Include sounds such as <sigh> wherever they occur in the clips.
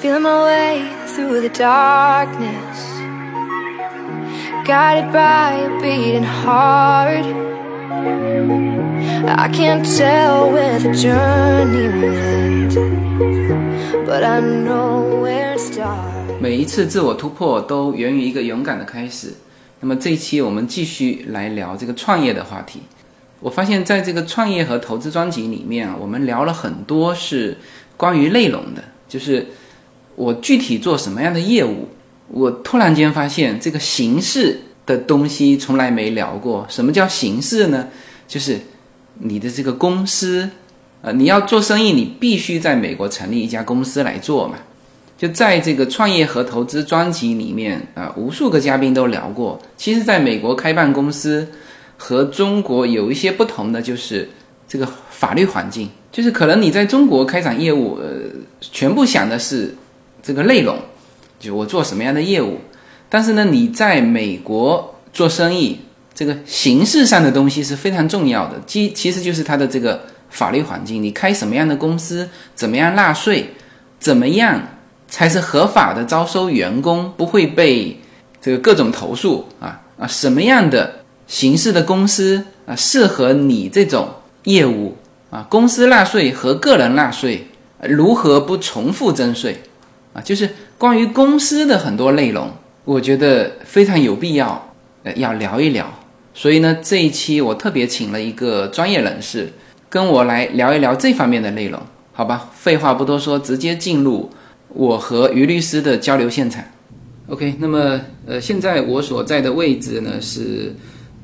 Feeling my way through the darkness. Guided by a beating heart. I can't tell where the journey will end, but I know where it starts. 每一次自我突破都源于一个勇敢的开始。那么这一期我们继续来聊这个创业的话题。我发现在这个创业和投资专辑里面啊，我们聊了很多是关于内容的，就是我具体做什么样的业务。我突然间发现这个形式的东西从来没聊过。什么叫形式呢？就是你的这个公司，呃，你要做生意，你必须在美国成立一家公司来做嘛。就在这个创业和投资专辑里面啊，无数个嘉宾都聊过。其实，在美国开办公司和中国有一些不同的，就是这个法律环境。就是可能你在中国开展业务，呃，全部想的是这个内容，就我做什么样的业务。但是呢，你在美国做生意，这个形式上的东西是非常重要的。其其实就是它的这个法律环境，你开什么样的公司，怎么样纳税，怎么样。才是合法的招收员工，不会被这个各种投诉啊啊！什么样的形式的公司啊适合你这种业务啊？公司纳税和个人纳税如何不重复征税就是关于公司的很多内容，我觉得非常有必要呃要聊一聊。所以呢，这一期我特别请了一个专业人士跟我来聊一聊这方面的内容，好吧？废话不多说，直接进入。我和于律师的交流现场，OK，那么呃，现在我所在的位置呢是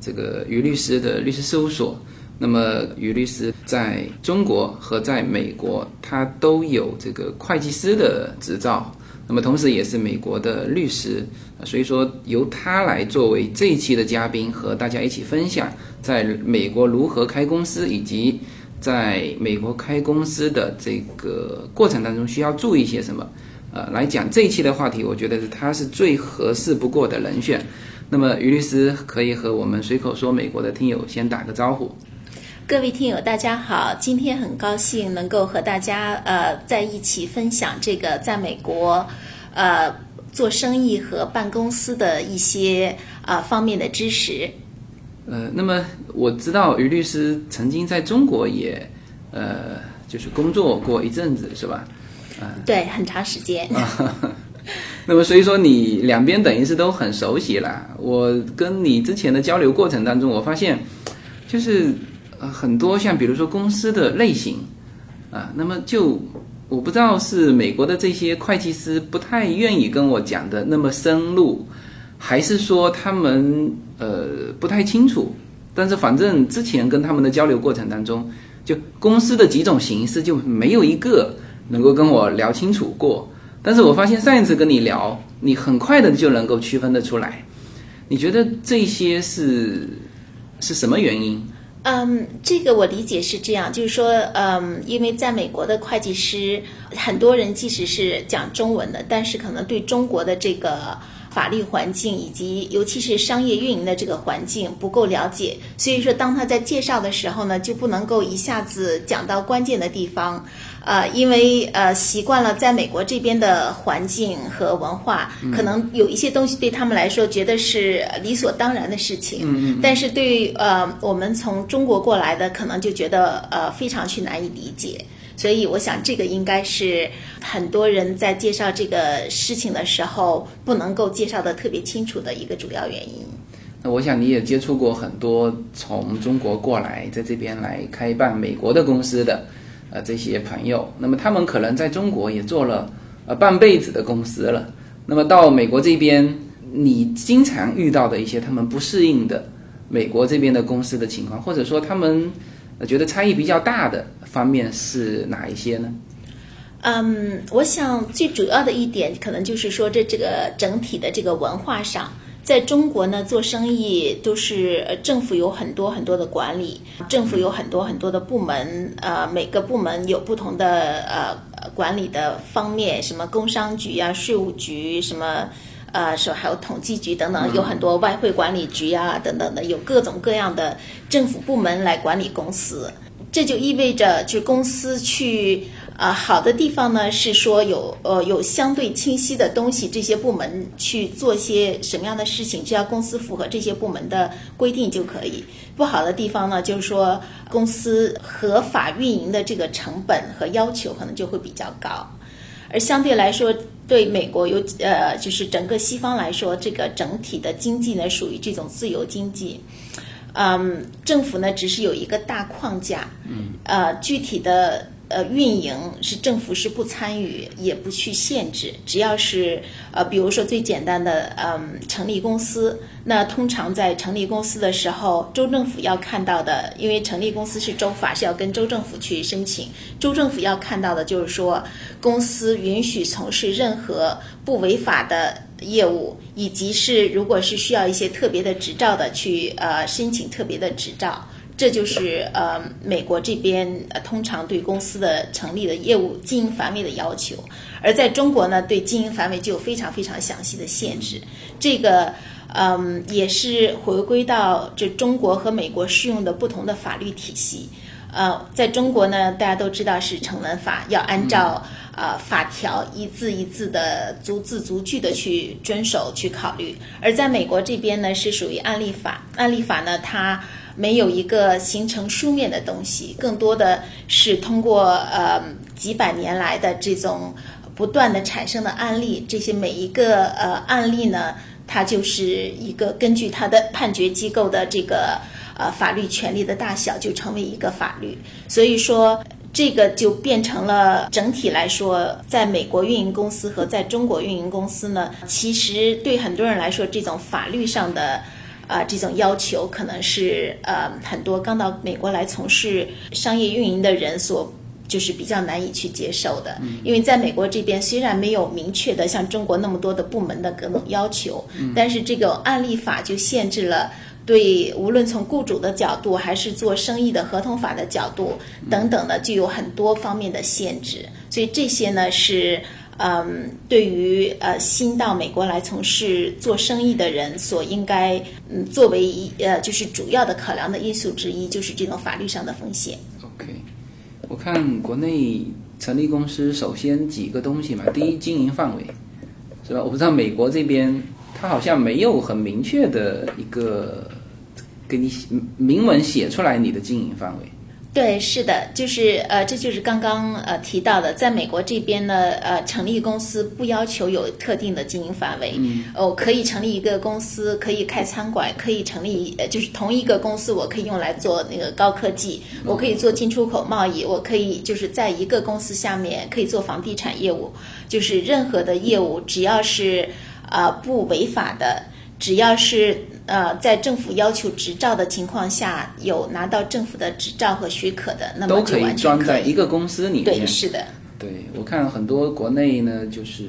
这个于律师的律师事务所。那么于律师在中国和在美国，他都有这个会计师的执照，那么同时也是美国的律师，所以说由他来作为这一期的嘉宾，和大家一起分享在美国如何开公司以及。在美国开公司的这个过程当中，需要注意些什么？呃，来讲这一期的话题，我觉得是他是最合适不过的人选。那么，于律师可以和我们随口说美国的听友先打个招呼。各位听友，大家好，今天很高兴能够和大家呃在一起分享这个在美国呃做生意和办公司的一些啊方面的知识。呃，那么我知道于律师曾经在中国也，呃，就是工作过一阵子，是吧？啊，对，很长时间。<laughs> 那么所以说你两边等于是都很熟悉了。我跟你之前的交流过程当中，我发现就是呃很多像比如说公司的类型啊，那么就我不知道是美国的这些会计师不太愿意跟我讲的那么深入。还是说他们呃不太清楚，但是反正之前跟他们的交流过程当中，就公司的几种形式就没有一个能够跟我聊清楚过。但是我发现上一次跟你聊，你很快的就能够区分得出来。你觉得这些是是什么原因？嗯，这个我理解是这样，就是说，嗯，因为在美国的会计师，很多人即使是讲中文的，但是可能对中国的这个。法律环境以及尤其是商业运营的这个环境不够了解，所以说当他在介绍的时候呢，就不能够一下子讲到关键的地方，呃，因为呃习惯了在美国这边的环境和文化，可能有一些东西对他们来说觉得是理所当然的事情，嗯嗯，但是对呃我们从中国过来的，可能就觉得呃非常去难以理解。所以，我想这个应该是很多人在介绍这个事情的时候不能够介绍的特别清楚的一个主要原因。那我想你也接触过很多从中国过来在这边来开办美国的公司的呃这些朋友，那么他们可能在中国也做了呃半辈子的公司了。那么到美国这边，你经常遇到的一些他们不适应的美国这边的公司的情况，或者说他们觉得差异比较大的。方面是哪一些呢？嗯，我想最主要的一点，可能就是说，这这个整体的这个文化上，在中国呢，做生意都是政府有很多很多的管理，政府有很多很多的部门，呃，每个部门有不同的呃管理的方面，什么工商局啊、税务局，什么呃，什么还有统计局等等，有很多外汇管理局啊等等的，有各种各样的政府部门来管理公司。这就意味着，就公司去啊，好的地方呢是说有呃有相对清晰的东西，这些部门去做些什么样的事情，只要公司符合这些部门的规定就可以。不好的地方呢，就是说公司合法运营的这个成本和要求可能就会比较高，而相对来说，对美国有呃就是整个西方来说，这个整体的经济呢属于这种自由经济。嗯，政府呢只是有一个大框架，嗯，呃，具体的。呃，运营是政府是不参与，也不去限制，只要是呃，比如说最简单的，嗯，成立公司，那通常在成立公司的时候，州政府要看到的，因为成立公司是州法，是要跟州政府去申请，州政府要看到的就是说，公司允许从事任何不违法的业务，以及是如果是需要一些特别的执照的，去呃申请特别的执照。这就是呃，美国这边呃通常对公司的成立的业务经营范围的要求，而在中国呢，对经营范围就有非常非常详细的限制。这个嗯，也是回归到这中国和美国适用的不同的法律体系。呃，在中国呢，大家都知道是成文法，要按照呃法条一字一字的逐字逐句的去遵守去考虑；而在美国这边呢，是属于案例法。案例法呢，它没有一个形成书面的东西，更多的是通过呃几百年来的这种不断的产生的案例，这些每一个呃案例呢，它就是一个根据它的判决机构的这个呃法律权利的大小，就成为一个法律。所以说，这个就变成了整体来说，在美国运营公司和在中国运营公司呢，其实对很多人来说，这种法律上的。啊，这种要求可能是呃很多刚到美国来从事商业运营的人所就是比较难以去接受的，因为在美国这边虽然没有明确的像中国那么多的部门的各种要求，但是这个案例法就限制了对无论从雇主的角度还是做生意的合同法的角度等等的，就有很多方面的限制，所以这些呢是。嗯，对于呃新到美国来从事做生意的人，所应该嗯作为一呃就是主要的考量的因素之一，就是这种法律上的风险。OK，我看国内成立公司首先几个东西嘛，第一经营范围是吧？我不知道美国这边它好像没有很明确的一个给你明文写出来你的经营范围。对，是的，就是呃，这就是刚刚呃提到的，在美国这边呢，呃，成立公司不要求有特定的经营范围，哦，可以成立一个公司，可以开餐馆，可以成立，呃，就是同一个公司，我可以用来做那个高科技，我可以做进出口贸易，我可以就是在一个公司下面可以做房地产业务，就是任何的业务，只要是啊不违法的。只要是呃在政府要求执照的情况下，有拿到政府的执照和许可的，那么都可以装在一个公司里面。对，是的。对，我看很多国内呢，就是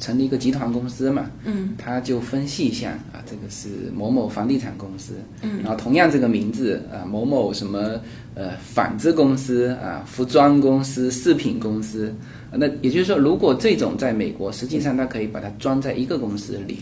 成立一个集团公司嘛，嗯，他就分细项啊，这个是某某房地产公司，嗯，然后同样这个名字啊，某某什么呃纺织公司啊，服装公司、饰品公司，那也就是说，如果这种在美国，实际上它可以把它装在一个公司里。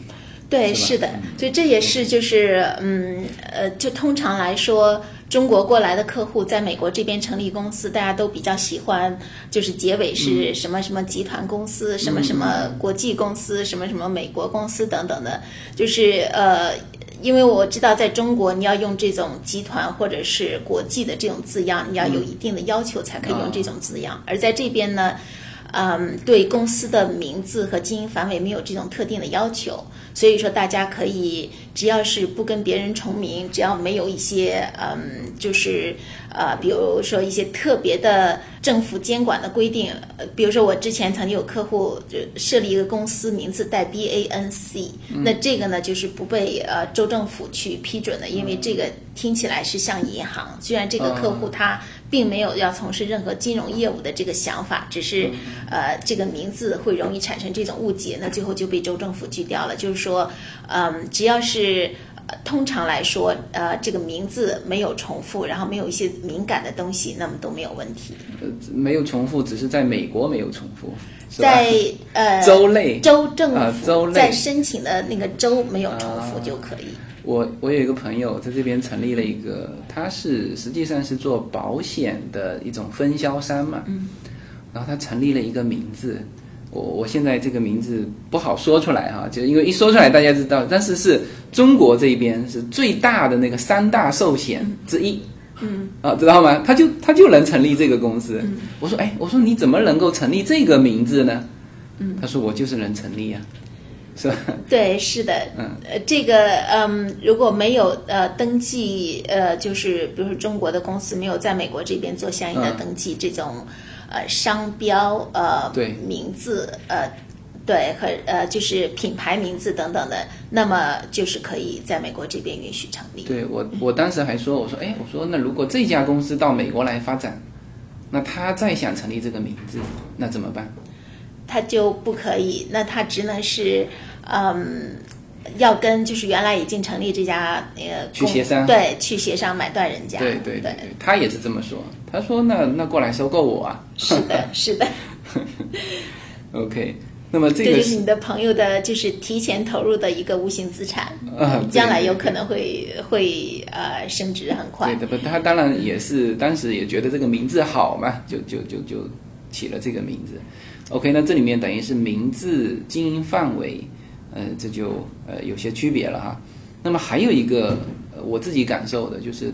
对，是的，所以这也是就是，嗯，呃，就通常来说，中国过来的客户在美国这边成立公司，大家都比较喜欢，就是结尾是什么什么集团公司，什么什么国际公司，什么什么美国公司等等的，就是呃，因为我知道在中国你要用这种集团或者是国际的这种字样，你要有一定的要求才可以用这种字样，而在这边呢。嗯，对公司的名字和经营范围没有这种特定的要求，所以说大家可以只要是不跟别人重名，只要没有一些嗯，就是呃，比如说一些特别的政府监管的规定，呃，比如说我之前曾经有客户就设立一个公司名字带 B A N C，那这个呢就是不被呃州政府去批准的，因为这个听起来是像银行，虽然这个客户他。并没有要从事任何金融业务的这个想法，只是，呃，这个名字会容易产生这种误解，那最后就被州政府拒掉了。就是说，嗯，只要是通常来说，呃，这个名字没有重复，然后没有一些敏感的东西，那么都没有问题。呃，没有重复，只是在美国没有重复，在 <laughs> 呃州内州政府在申请的那个州没有重复就可以。我我有一个朋友在这边成立了一个，他是实际上是做保险的一种分销商嘛，嗯，然后他成立了一个名字，我我现在这个名字不好说出来哈，就因为一说出来大家知道，但是是中国这边是最大的那个三大寿险之一。嗯啊，知道吗？他就他就能成立这个公司。我说，哎，我说你怎么能够成立这个名字呢？嗯，他说我就是能成立呀，是吧？<laughs> 对，是的。嗯，呃，这个，嗯，如果没有呃登记，呃，就是比如说中国的公司没有在美国这边做相应的登记，这种呃商标呃对名字呃。对，和呃，就是品牌名字等等的，那么就是可以在美国这边允许成立。对我，我当时还说，我说，哎，我说那如果这家公司到美国来发展，那他再想成立这个名字，那怎么办？他就不可以，那他只能是，嗯，要跟就是原来已经成立这家那个去协商，对，去协商买断人家。对对对，他也是这么说，他说那那过来收购我啊。是的，是的。<laughs> OK。那么这个是你的朋友的，就是提前投入的一个无形资产，将来有可能会会呃升值很快。对的不，他当然也是当时也觉得这个名字好嘛，就就就就起了这个名字。OK，那这里面等于是名字、经营范围，呃，这就呃有些区别了哈。那么还有一个呃我自己感受的就是，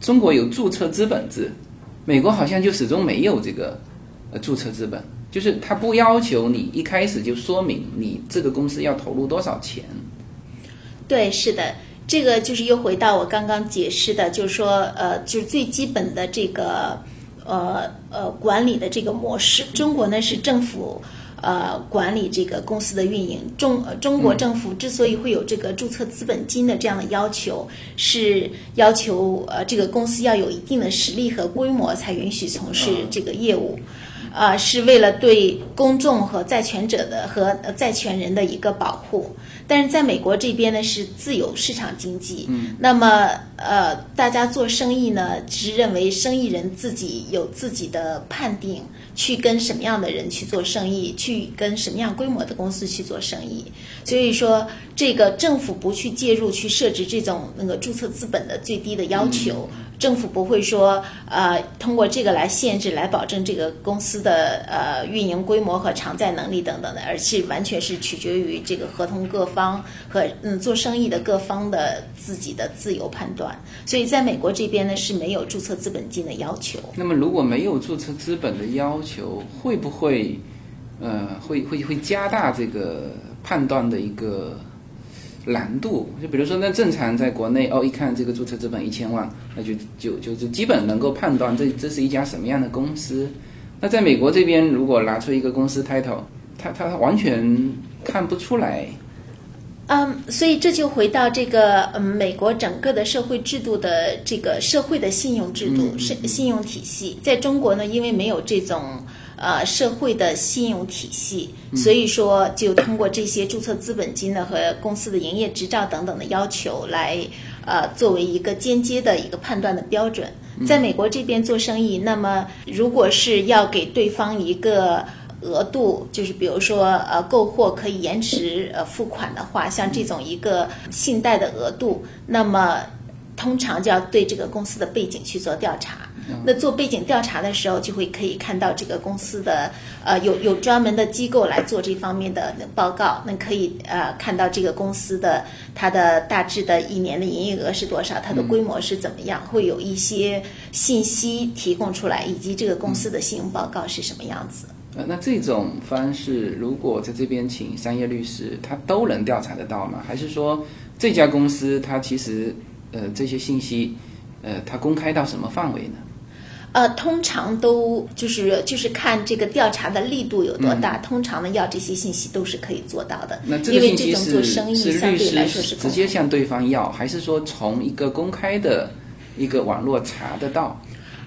中国有注册资本制，美国好像就始终没有这个呃注册资本。就是他不要求你一开始就说明你这个公司要投入多少钱。对，是的，这个就是又回到我刚刚解释的，就是说，呃，就是最基本的这个，呃呃，管理的这个模式。中国呢是政府呃管理这个公司的运营。中中国政府之所以会有这个注册资本金的这样的要求，是要求呃这个公司要有一定的实力和规模，才允许从事这个业务。啊，是为了对公众和债权者的和债权人的一个保护。但是在美国这边呢，是自由市场经济。嗯，那么呃，大家做生意呢，是认为生意人自己有自己的判定，去跟什么样的人去做生意，去跟什么样规模的公司去做生意。所以说，这个政府不去介入，去设置这种那个注册资本的最低的要求。政府不会说，呃，通过这个来限制、来保证这个公司的呃运营规模和偿债能力等等的，而是完全是取决于这个合同各方和嗯做生意的各方的自己的自由判断。所以，在美国这边呢是没有注册资本金的要求。那么，如果没有注册资本的要求，会不会呃会会会加大这个判断的一个？难度就比如说，那正常在国内哦，一看这个注册资本一千万，那就就就就基本能够判断这这是一家什么样的公司。那在美国这边，如果拿出一个公司 title，他他完全看不出来。嗯，所以这就回到这个嗯，美国整个的社会制度的这个社会的信用制度、是信用体系，在中国呢，因为没有这种。呃，社会的信用体系，所以说就通过这些注册资本金呢和公司的营业执照等等的要求来，呃，作为一个间接的一个判断的标准。在美国这边做生意，那么如果是要给对方一个额度，就是比如说呃购货可以延迟呃付款的话，像这种一个信贷的额度，那么通常就要对这个公司的背景去做调查。那做背景调查的时候，就会可以看到这个公司的呃有有专门的机构来做这方面的报告，那可以呃看到这个公司的它的大致的一年的营业额是多少，它的规模是怎么样，会有一些信息提供出来，以及这个公司的信用报告是什么样子。呃，那这种方式如果在这边请商业律师，他都能调查得到吗？还是说这家公司它其实呃这些信息呃它公开到什么范围呢？呃，通常都就是就是看这个调查的力度有多大。通常呢，要这些信息都是可以做到的。那这种做生意相对来说是直接向对方要，还是说从一个公开的一个网络查得到？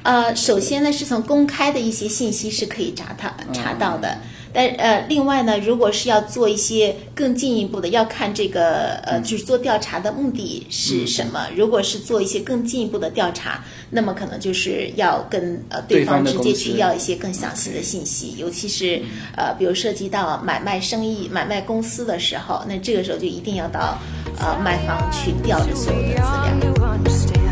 呃，首先呢，是从公开的一些信息是可以查他查到的。但呃，另外呢，如果是要做一些更进一步的，要看这个呃，就是做调查的目的是什么。如果是做一些更进一步的调查，那么可能就是要跟呃对方直接去要一些更详细的信息，尤其是呃，比如涉及到买卖生意、买卖公司的时候，那这个时候就一定要到呃卖方去调这所有的资料。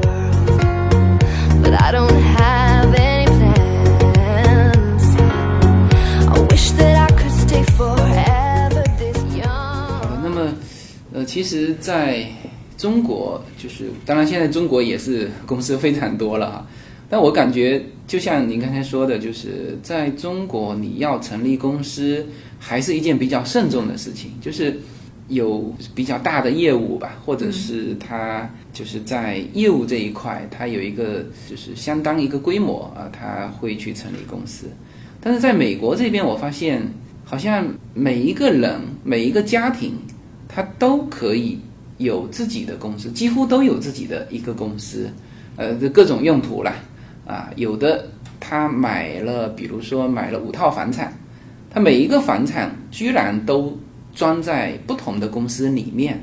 呃，其实在中国，就是当然现在中国也是公司非常多了哈，但我感觉就像您刚才说的，就是在中国你要成立公司，还是一件比较慎重的事情，就是有比较大的业务吧，或者是它就是在业务这一块，它有一个就是相当一个规模啊，它会去成立公司。但是在美国这边，我发现好像每一个人、每一个家庭，他都可以有自己的公司，几乎都有自己的一个公司，呃，这各种用途啦，啊，有的他买了，比如说买了五套房产，他每一个房产居然都装在不同的公司里面，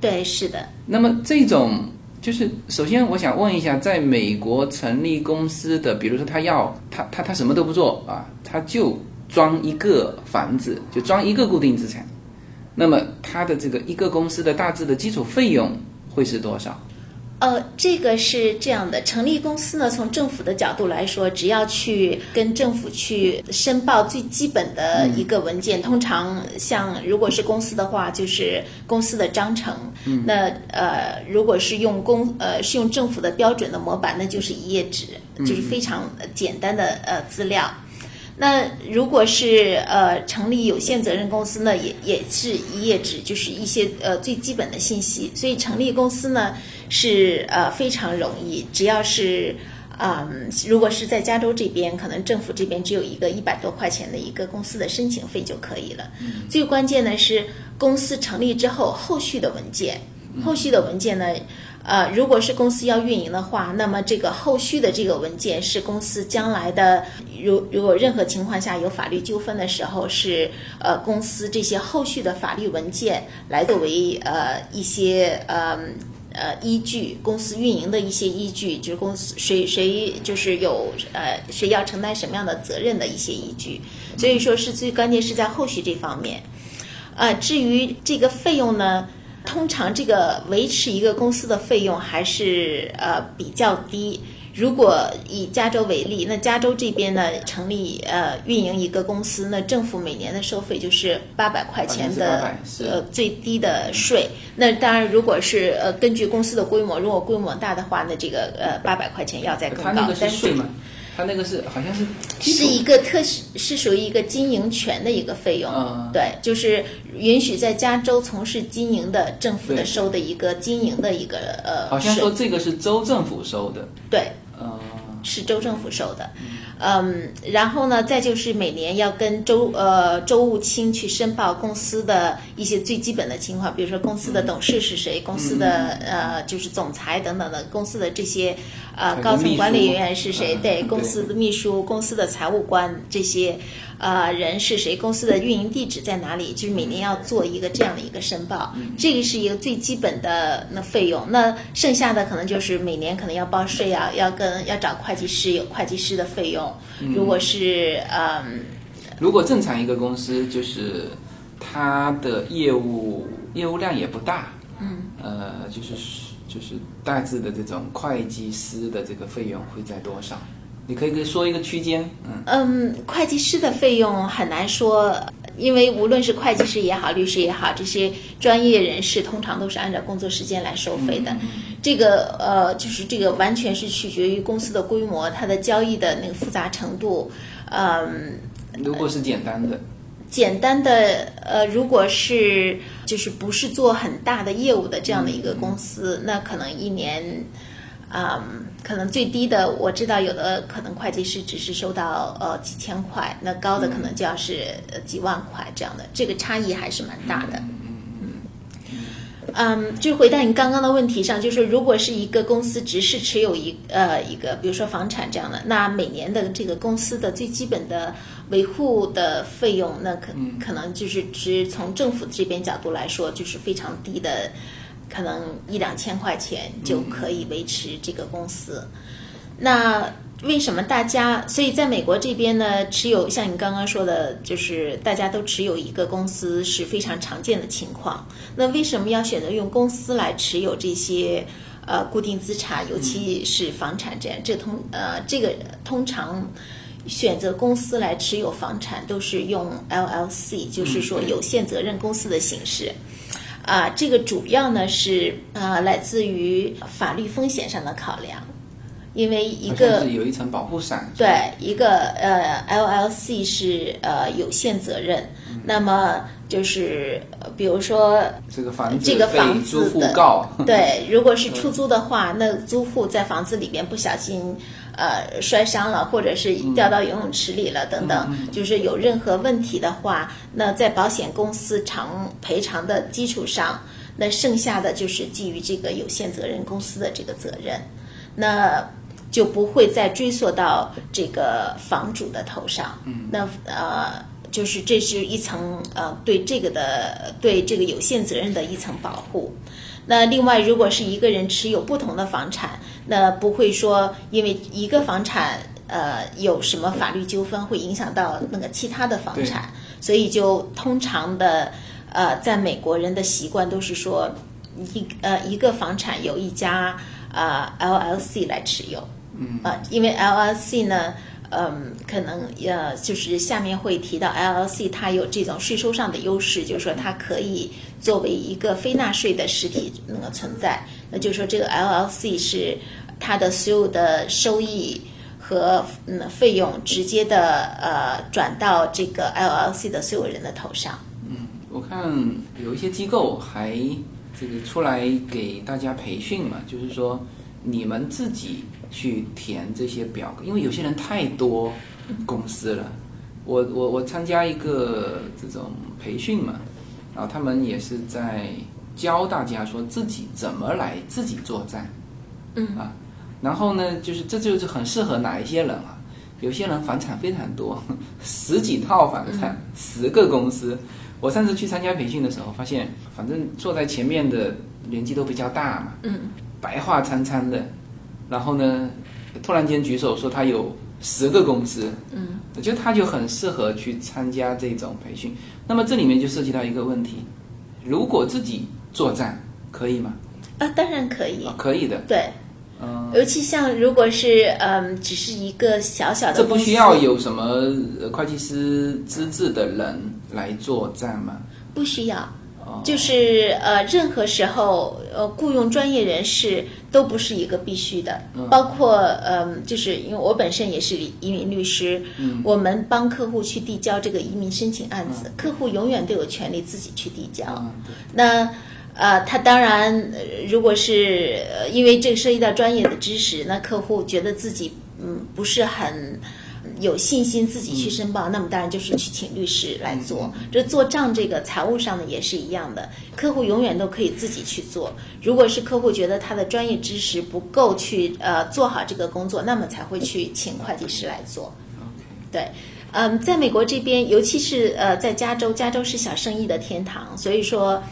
对，是的，那么这种就是，首先我想问一下，在美国成立公司的，比如说他要他他他什么都不做啊，他就装一个房子，就装一个固定资产，那么它的这个一个公司的大致的基础费用会是多少？呃，这个是这样的，成立公司呢，从政府的角度来说，只要去跟政府去申报最基本的一个文件，通常像如果是公司的话，就是公司的章程。嗯、那呃，如果是用公呃是用政府的标准的模板，那就是一页纸，就是非常呃简单的呃资料。那如果是呃成立有限责任公司呢，也也是一页纸，就是一些呃最基本的信息。所以成立公司呢是呃非常容易，只要是嗯，如果是在加州这边，可能政府这边只有一个一百多块钱的一个公司的申请费就可以了。最关键的是公司成立之后后续的文件，后续的文件呢。呃，如果是公司要运营的话，那么这个后续的这个文件是公司将来的，如如果任何情况下有法律纠纷的时候，是呃公司这些后续的法律文件来作为呃一些呃呃依据，公司运营的一些依据，就是公司谁谁就是有呃谁要承担什么样的责任的一些依据。所以说是最关键是在后续这方面。呃，至于这个费用呢？通常这个维持一个公司的费用还是呃比较低。如果以加州为例，那加州这边呢成立呃运营一个公司，那政府每年的收费就是八百块钱的呃最低的税。那当然，如果是呃根据公司的规模，如果规模大的话，那这个呃八百块钱要再更高他那个。是税吗？他那个是好像是是一个特许，是属于一个经营权的一个费用，嗯对，就是允许在加州从事经营的政府的收的一个经营的一个呃好像说，这个是州政府收的，对，呃，是州政府收的，嗯，然后呢，再就是每年要跟州呃州务卿去申报公司的一些最基本的情况，比如说公司的董事是谁，公司的呃就是总裁等等的，公司的这些呃高层管理人员是谁，对公司的秘书、公司的财务官这些呃人是谁，公司的运营地址在哪里，就是每年要做一个这样的一个申报，这个是一个最基本的那费用。那剩下的可能就是每年可能要报税啊，要跟要找会计师有会计师的费用。如果是嗯如果正常一个公司，就是它的业务业务量也不大，嗯，呃，就是就是大致的这种会计师的这个费用会在多少？你可以给说一个区间，嗯，嗯，会计师的费用很难说，因为无论是会计师也好，律师也好，这些专业人士通常都是按照工作时间来收费的。这个呃，就是这个完全是取决于公司的规模、它的交易的那个复杂程度。嗯，如果是简单的，简单的呃，如果是就是不是做很大的业务的这样的一个公司，那可能一年。嗯，可能最低的我知道有的可能会计师只是收到呃几千块，那高的可能就要是呃几万块这样的，这个差异还是蛮大的。嗯，就回答你刚刚的问题上，就是如果是一个公司只是持有一呃一个，比如说房产这样的，那每年的这个公司的最基本的维护的费用，那可可能就是只从政府这边角度来说，就是非常低的，可能一两千块钱就可以维持这个公司。那为什么大家？所以在美国这边呢，持有像你刚刚说的，就是大家都持有一个公司是非常常见的情况。那为什么要选择用公司来持有这些呃固定资产，尤其是房产这样？这通呃这个通常选择公司来持有房产都是用 LLC，就是说有限责任公司的形式。啊，这个主要呢是啊来自于法律风险上的考量。因为一个是有一层保护伞。对一个呃 LLC 是呃有限责任，那么就是呃比如说这个房子这个房子的对，如果是 <laughs> 出租的话，那租户在房子里边不小心呃摔伤了，或者是掉到游泳池里了等等，就是有任何问题的话，那在保险公司偿赔偿的基础上，那剩下的就是基于这个有限责任公司的这个责任，那就不会再追溯到这个房主的头上。嗯，那呃。就是这是一层呃对这个的对这个有限责任的一层保护。那另外，如果是一个人持有不同的房产，那不会说因为一个房产呃有什么法律纠纷会影响到那个其他的房产，所以就通常的呃在美国人的习惯都是说一呃一个房产由一家呃 LLC 来持有。嗯啊，因为 LLC 呢。嗯，可能呃，就是下面会提到 LLC，它有这种税收上的优势，就是说它可以作为一个非纳税的实体那个存在。那就是说，这个 LLC 是它的所有的收益和嗯费用直接的呃转到这个 LLC 的所有人的头上。嗯我看有一些机构还这个出来给大家培训嘛，就是说你们自己去填这些表格，因为有些人太多公司了。我我我参加一个这种培训嘛，然后他们也是在教大家说自己怎么来自己作战，嗯啊，然后呢，就是这就是很适合哪一些人啊？有些人房产非常多，<laughs> 十几套房产，十个公司。我上次去参加培训的时候，发现反正坐在前面的年纪都比较大嘛，嗯白发苍苍的，然后呢，突然间举手说他有十个公司，嗯，我觉得他就很适合去参加这种培训。那么这里面就涉及到一个问题：如果自己作战可以吗？啊，当然可以啊，，可以的。对。嗯，尤其像如果是嗯，只是一个小小的这不，需要有什么呃会计师资质的人来作战吗？不需要，哦就是呃，任何时候呃，雇佣专业人士都不是一个必须的，嗯。包括呃、就是因为我本身也是移民律师，嗯。我们帮客户去递交这个移民申请案子，客户永远都有权利自己去递交。嗯，那呃，他当然，呃如果是呃因为这个涉及到专业的知识，那客户觉得自己嗯不是很有信心自己去申报，那么当然就是去请律师来做。这做账这个财务上的也是一样的，客户永远都可以自己去做。如果是客户觉得他的专业知识不够去呃做好这个工作，那么才会去请会计师来做。对，嗯，在美国这边，尤其是呃，在加州，加州是小生意的天堂，所以说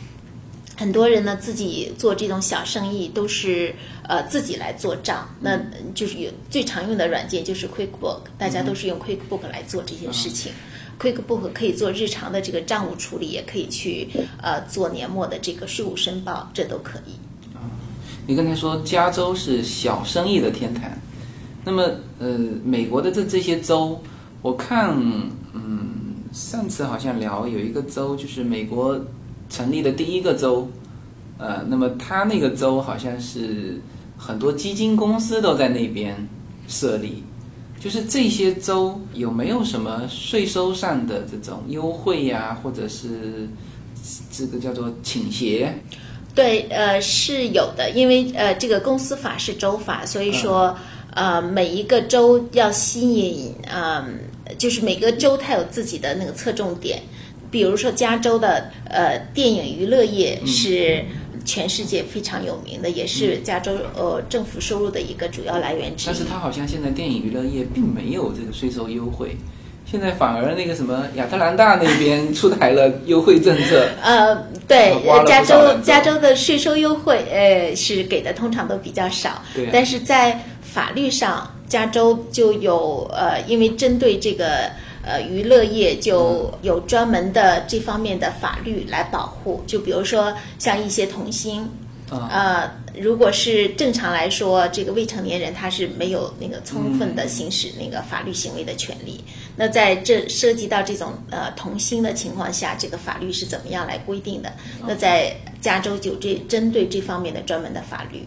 很多人呢自己做这种小生意都是呃自己来做账，那就是有最常用的软件就是 QuickBook，大家都是用 QuickBook 来做这些事情。QuickBook 可以做日常的这个账务处理，也可以去呃做年末的这个税务申报，这都可以。啊你刚才说加州是小生意的天堂，那么呃，美国的这这些州，我看嗯，上次好像聊有一个州，就是美国成立的第一个州，呃，那么它那个州好像是很多基金公司都在那边设立，就是这些州有没有什么税收上的这种优惠呀，或者是这个叫做倾斜？对，呃，是有的，因为呃，这个公司法是州法，所以说，呃，每一个州要吸引，嗯、就是每个州它有自己的那个侧重点，比如说加州的呃电影娱乐业是全世界非常有名的，也是加州呃政府收入的一个主要来源之一。但是。它好像现在电影娱乐业并没有这个税收优惠，现在反而那个什么亚特兰大那边出台了优惠政策。<laughs> 呃，对 <laughs> 加州加州的税收优惠，呃，是给的通常都比较少，对啊。但是在法律上，加州就有呃，因为针对这个呃娱乐业，就有专门的这方面的法律来保护，就比如说像一些童星。啊呃，如果是正常来说，这个未成年人他是没有那个充分的行使那个法律行为的权利。那在这涉及到这种呃童星的情况下，这个法律是怎么样来规定的？那在加州就这针对这方面的专门的法律。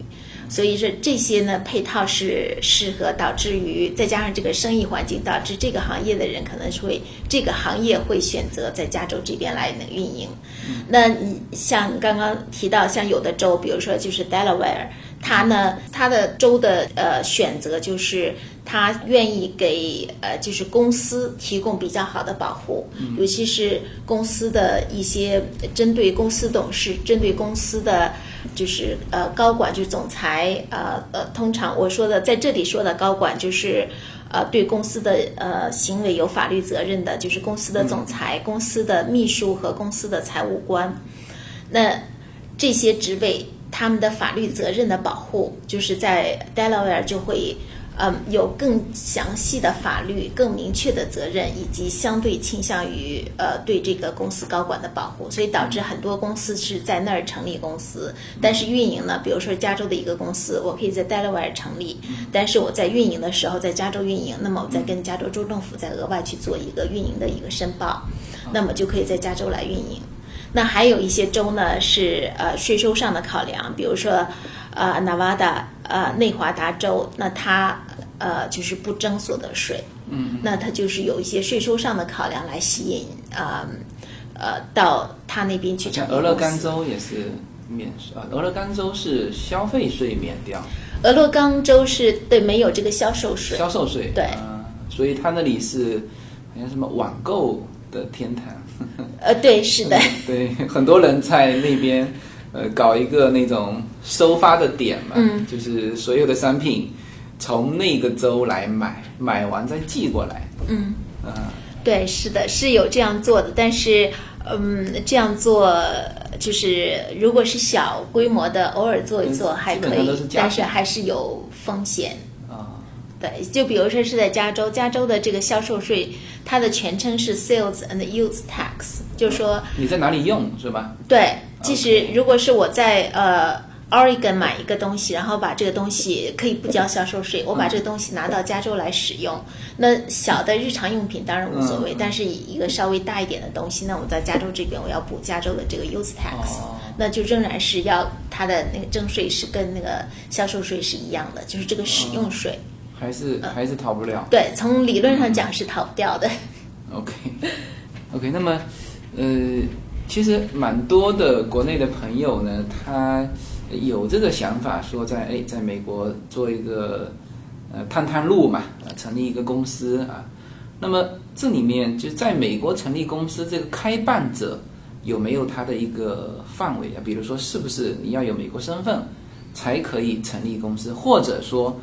所以说这些呢配套是适合，导致于再加上这个生意环境，导致这个行业的人可能是会这个行业会选择在加州这边来能运营。那你像刚刚提到，像有的州，比如说就是 Delaware，它呢，它的州的呃选择就是它愿意给呃就是公司提供比较好的保护，尤其是公司的一些针对公司董事、针对公司的就是呃高管，就是总裁，呃呃，通常我说的在这里说的高管就是。呃，对公司的呃行为有法律责任的，就是公司的总裁、公司的秘书和公司的财务官。那这些职位，他们的法律责任的保护，就是在 Delaware 就会，嗯，有更详细的法律、更明确的责任，以及相对倾向于呃对这个公司高管的保护，所以导致很多公司是在那儿成立公司，但是运营呢，比如说加州的一个公司，我可以在 Delaware 成立，但是我在运营的时候在加州运营，那么我再跟加州州政府再额外去做一个运营的一个申报，那么就可以在加州来运营。那还有一些州呢是呃税收上的考量，比如说呃 Nevada 呃内华达州，那它呃就是不征所得税，嗯，那它就是有一些税收上的考量来吸引呃呃到他那边去成立像俄勒。冈州也是免税啊，俄勒冈州是消费税免掉，俄勒冈州是对没有这个销售税，销售税对啊，所以它那里是好像什么网购的天堂。呃对是的，<laughs> 对，很多人在那边呃搞一个那种收发的点嘛，嗯就是所有的商品从那个州来买，买完再寄过来。嗯。啊、对，是的，是有这样做的，但是，嗯，这样做就是如果是小规模的，偶尔做一做嗯还可以但是还是有风险。啊，对，就比如说是在加州，加州的这个销售税，它的全称是 Sales and Use Tax，就是说，你在哪里用是吧？对，即使如果是我在呃 Oregon 买一个东西，然后把这个东西可以不交销售税，我把这个东西拿到加州来使用，那小的日常用品当然无所谓，嗯但是一个稍微大一点的东西，那我在加州这边我要补加州的这个 Use Tax，、哦那就仍然是要它的那个征税是跟那个销售税是一样的，就是这个使用税。还是嗯还是逃不了。对，从理论上讲是逃不掉的。OK <laughs> OK，那么呃，其实蛮多的国内的朋友呢，他有这个想法，说在哎，在美国做一个呃探探路嘛，成立一个公司啊。那么这里面就在美国成立公司，这个开办者有没有他的一个范围啊？比如说，是不是你要有美国身份才可以成立公司，或者说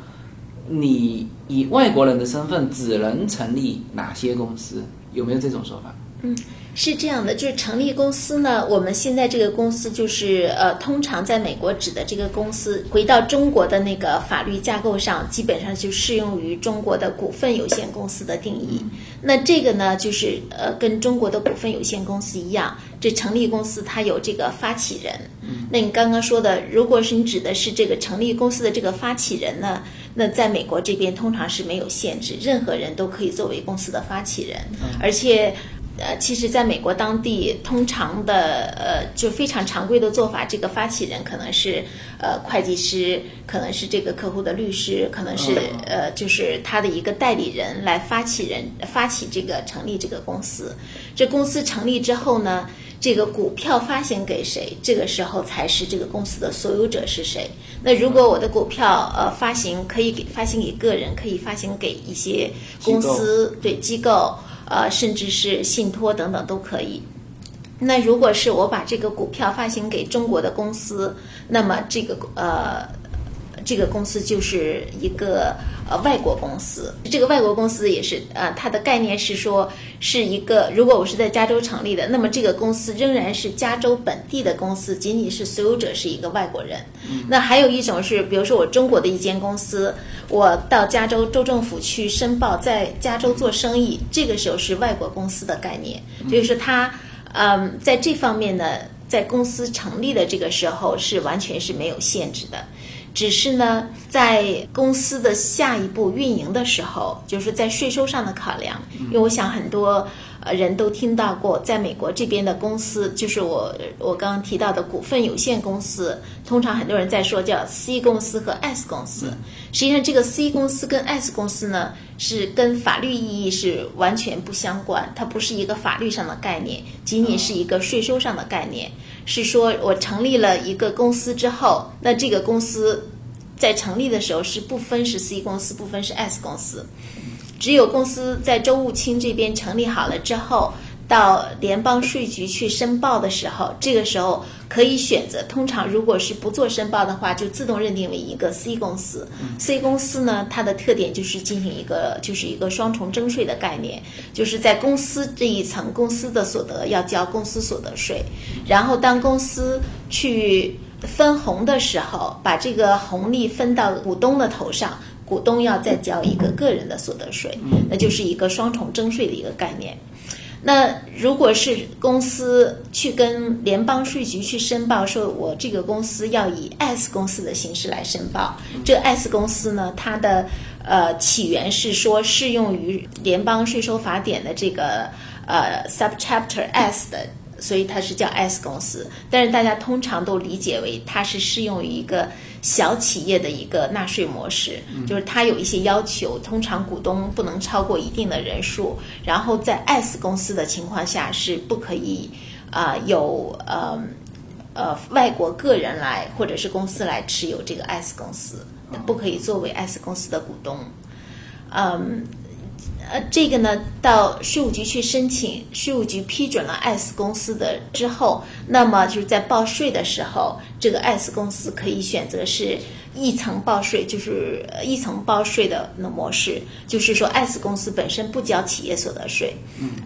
你以外国人的身份只能成立哪些公司？有没有这种说法？嗯是这样的，就是成立公司呢，我们现在这个公司就是呃，通常在美国指的这个公司，回到中国的那个法律架构上，基本上就适用于中国的股份有限公司的定义。那这个呢，就是呃，跟中国的股份有限公司一样，这成立公司它有这个发起人。那你刚刚说的，如果是你指的是这个成立公司的这个发起人呢，那在美国这边通常是没有限制，任何人都可以作为公司的发起人，而且呃，其实在美国当地，通常的呃就非常常规的做法，这个发起人可能是呃会计师，可能是这个客户的律师，可能是呃就是他的一个代理人来发起人发起这个成立这个公司。这公司成立之后呢，这个股票发行给谁，这个时候才是这个公司的所有者是谁。那如果我的股票呃发行可以给发行给个人，可以发行给一些公司对机构。呃，甚至是信托等等都可以。那如果是我把这个股票发行给中国的公司，那么这个呃，这个公司就是一个呃外国公司。这个外国公司也是呃，它的概念是说是一个，如果我是在加州成立的，那么这个公司仍然是加州本地的公司，仅仅是所有者是一个外国人。那还有一种是，比如说我中国的一间公司，我到加州州政府去申报，在加州做生意，这个时候是外国公司的概念，就是它，嗯，在这方面呢，在公司成立的这个时候是完全是没有限制的。只是呢，在公司的下一步运营的时候，就是在税收上的考量。因为我想很多呃人都听到过，在美国这边的公司，就是我我刚刚提到的股份有限公司，通常很多人在说叫 C 公司和 S 公司。实际上，这个 C 公司跟 S 公司呢，是跟法律意义是完全不相关，它不是一个法律上的概念，仅仅是一个税收上的概念。是说我成立了一个公司之后，那这个公司在成立的时候是不分是 C 公司，不分是 S 公司，只有公司在周务清这边成立好了之后。到联邦税局去申报的时候，这个时候可以选择。通常如果是不做申报的话，就自动认定为一个 C 公司。C 公司呢，它的特点就是进行一个就是一个双重征税的概念，就是在公司这一层，公司的所得要交公司所得税，然后当公司去分红的时候，把这个红利分到股东的头上，股东要再交一个个人的所得税，那就是一个双重征税的一个概念。那如果是公司去跟联邦税局去申报，说我这个公司要以 S 公司的形式来申报，这 S 公司呢，它的呃起源是说适用于联邦税收法典的这个呃 Subchapter S 的。所以它是叫 S 公司，但是大家通常都理解为它是适用于一个小企业的一个纳税模式，就是它有一些要求，通常股东不能超过一定的人数，然后在 S 公司的情况下是不可以啊有呃呃外国个人来或者是公司来持有这个 S 公司，不可以作为 S 公司的股东，嗯。呃，这个呢，到税务局去申请，税务局批准了 S 公司的之后，那么就是在报税的时候，这个 S 公司可以选择是一层报税，就是一层报税的那模式，就是说 S 公司本身不交企业所得税，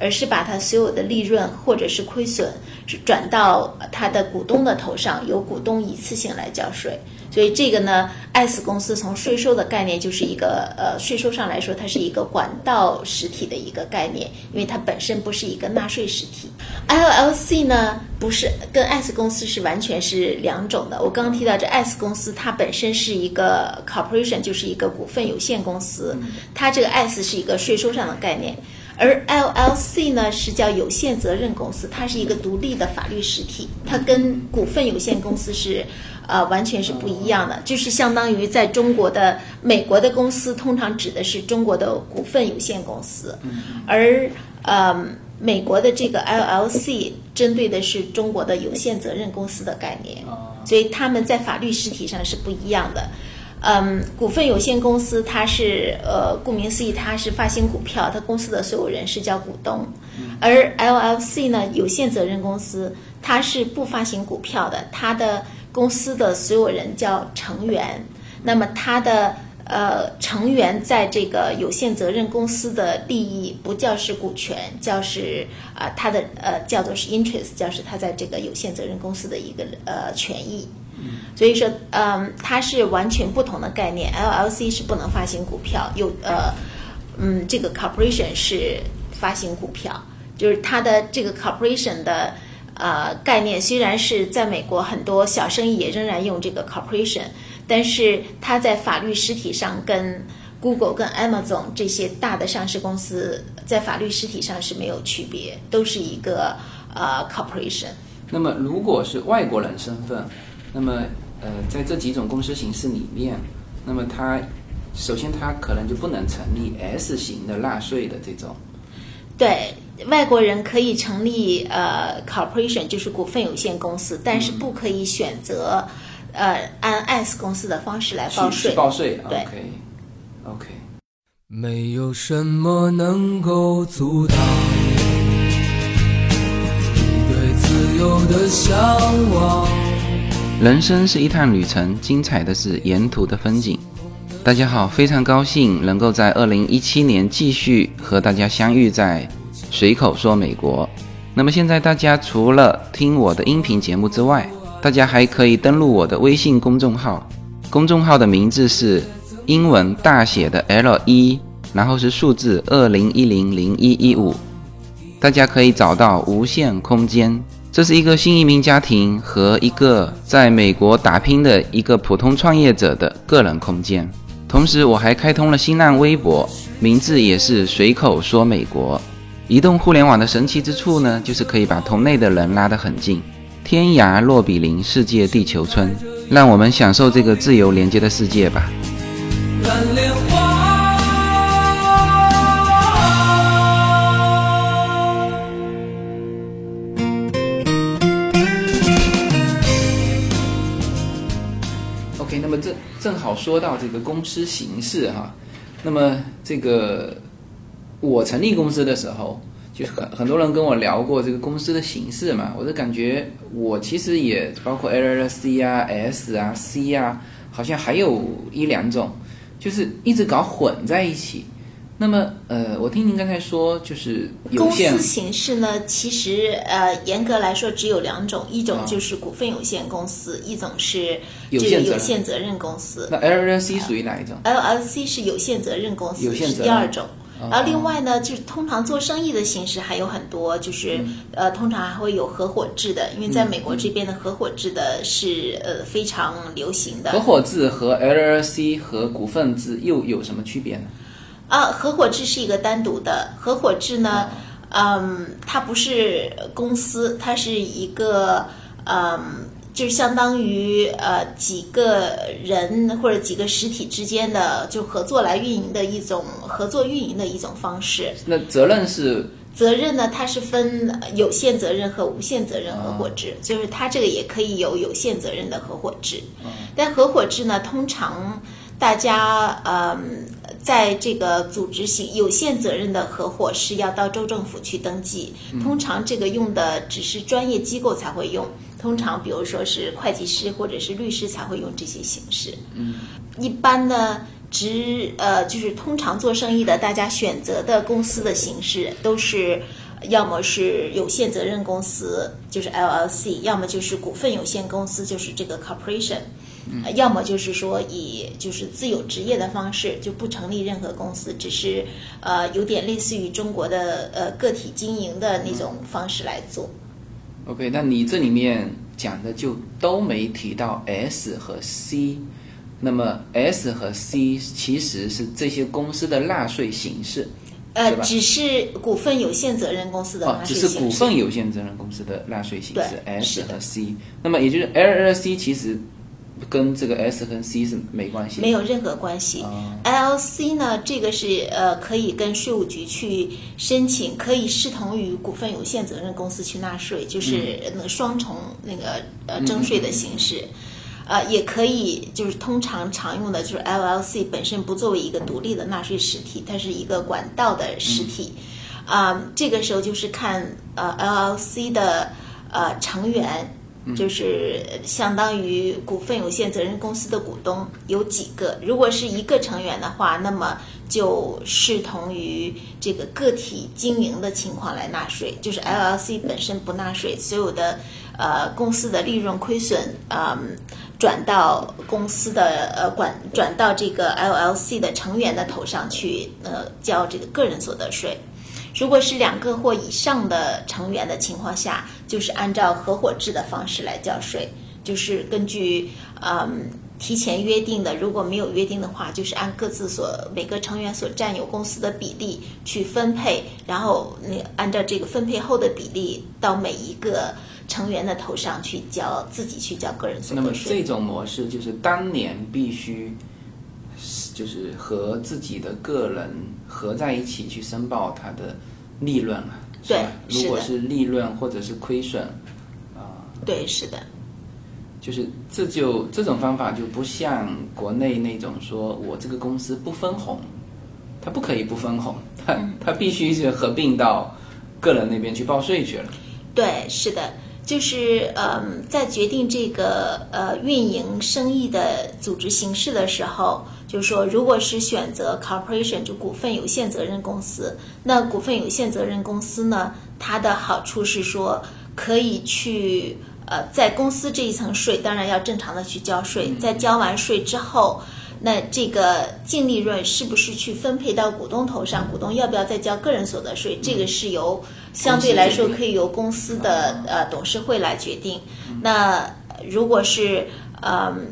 而是把它所有的利润或者是亏损是转到它的股东的头上，由股东一次性来交税。所以这个呢，S 公司从税收的概念就是一个呃，税收上来说，它是一个管道实体的一个概念，因为它本身不是一个纳税实体。LLC 呢，不是跟 S 公司是完全是两种的。我刚刚提到这 S 公司，它本身是一个 corporation，就是一个股份有限公司，它这个 S 是一个税收上的概念。而 LLC 呢是叫有限责任公司，它是一个独立的法律实体，它跟股份有限公司是呃完全是不一样的，就是相当于在中国的美国的公司通常指的是中国的股份有限公司，而呃美国的这个 LLC 针对的是中国的有限责任公司的概念，所以他们在法律实体上是不一样的。嗯，股份有限公司它是呃，顾名思义，它是发行股票，它公司的所有人是叫股东，而 LLC 呢，有限责任公司，它是不发行股票的，它的公司的所有人叫成员，那么他的呃成员在这个有限责任公司的利益不叫是股权，叫是啊他的呃叫做是 interest，叫是他在这个有限责任公司的一个呃权益。所以说，嗯，它是完全不同的概念。LLC 是不能发行股票，有呃，嗯，这个 corporation 是发行股票，就是它的这个 corporation 的呃概念，虽然是在美国很多小生意也仍然用这个 corporation，但是它在法律实体上跟 Google 跟 Amazon 这些大的上市公司在法律实体上是没有区别，都是一个呃 corporation。那么如果是外国人身份，那么呃，在这几种公司形式里面，那么它首先它可能就不能成立 S 型的纳税的这种。对，外国人可以成立呃 corporation，就是股份有限公司，但是不可以选择呃按 S 公司的方式来报税。报税对，OK OK。没有什么能够阻挡你对自由的向往。人生是一趟旅程，精彩的是沿途的风景。大家好，非常高兴能够在二零一七年继续和大家相遇在随口说美国。那么现在大家除了听我的音频节目之外，大家还可以登录我的微信公众号，公众号的名字是英文大写的 L 一，然后是数字二零一零零一一五。大家可以找到无限空间。这是一个新移民家庭和一个在美国打拼的一个普通创业者的个人空间。同时，我还开通了新浪微博，名字也是随口说美国。移动互联网的神奇之处呢，就是可以把同类的人拉得很近，天涯若比邻，世界地球村。让我们享受这个自由连接的世界吧。OK，那么正正好说到这个公司形式哈，那么这个我成立公司的时候，就是很很多人跟我聊过这个公司的形式嘛，我就感觉我其实也包括 LLC 啊、S 啊、C 啊，好像还有一两种，就是一直搞混在一起。那么呃，我听您刚才说就是有公司形式呢，其实呃，严格来说只有两种，一种啊就是股份有限公司，一种是这个有限责任公司。那 LLC 属于哪一种？LLC 是有限责任公司，是有限责任第二种。哦然后另外呢，就是通常做生意的形式还有很多，就是、嗯呃，通常还会有合伙制的，因为在美国这边的合伙制的是呃非常流行的。合伙制和 LLC 和股份制又有什么区别呢？啊，合伙制是一个单独的，合伙制呢，嗯，它不是公司，它是一个，嗯，就是相当于呃几个人或者几个实体之间的就合作来运营的一种合作运营的一种方式。那责任是？责任呢，它是分有限责任和无限责任合伙制，就是它这个也可以有有限责任的合伙制，但合伙制呢，通常大家嗯，在这个组织型有限责任的合伙是要到州政府去登记，通常这个用的只是专业机构才会用，通常比如说是会计师或者是律师才会用这些形式，嗯，一般呢。只呃，就是通常做生意的，大家选择的公司的形式都是，要么是有限责任公司，就是 LLC，要么就是股份有限公司，就是这个 corporation，、嗯要么就是说以就是自有职业的方式，就不成立任何公司，只是呃有点类似于中国的呃个体经营的那种方式来做。OK，那你这里面讲的就都没提到 S 和 C，那么 S 和 C 其实是这些公司的纳税形式，呃只是股份有限责任公司的哦，纳只是税形式。股份有限责任公司的纳税形式对 S 和 C，那么也就是 LLC 其实跟这个 S 和 C 是没关系，没有任何关系。哦 LLC 呢，这个是呃可以跟税务局去申请，可以视同于股份有限责任公司去纳税，就是那个双重那个呃征税的形式。呃，也可以，就是通常常用的就是 LLC 本身不作为一个独立的纳税实体，它是一个管道的实体。啊、这个时候就是看呃 LLC 的呃成员，就是相当于股份有限责任公司的股东有几个。如果是一个成员的话，那么就视同于这个个体经营的情况来纳税，就是 LLC 本身不纳税，所有的呃公司的利润亏损，嗯。转到公司的呃管转到这个 LLC 的成员的头上去，呃，交这个个人所得税。如果是两个或以上的成员的情况下，就是按照合伙制的方式来交税，就是根据嗯提前约定的，如果没有约定的话，就是按各自所每个成员所占有公司的比例去分配，然后那按照这个分配后的比例到每一个成员的头上去交自己去交个人所得税那么。这种模式就是当年必须，就是和自己的个人合在一起去申报他的利润了，对如果是利润或者是亏损，啊对，是的，就是这就这种方法就不像国内那种说我这个公司不分红，它不可以不分红，它它必须是合并到个人那边去报税去了。对，是的，就是嗯，在决定这个呃运营生意的组织形式的时候，就是说，如果是选择 corporation 就股份有限责任公司，那股份有限责任公司呢，它的好处是说可以去呃在公司这一层税，当然要正常的去交税，在交完税之后。那这个净利润是不是去分配到股东头上？股东要不要再交个人所得税？这个是由相对来说可以由公司的呃董事会来决定。那如果是嗯，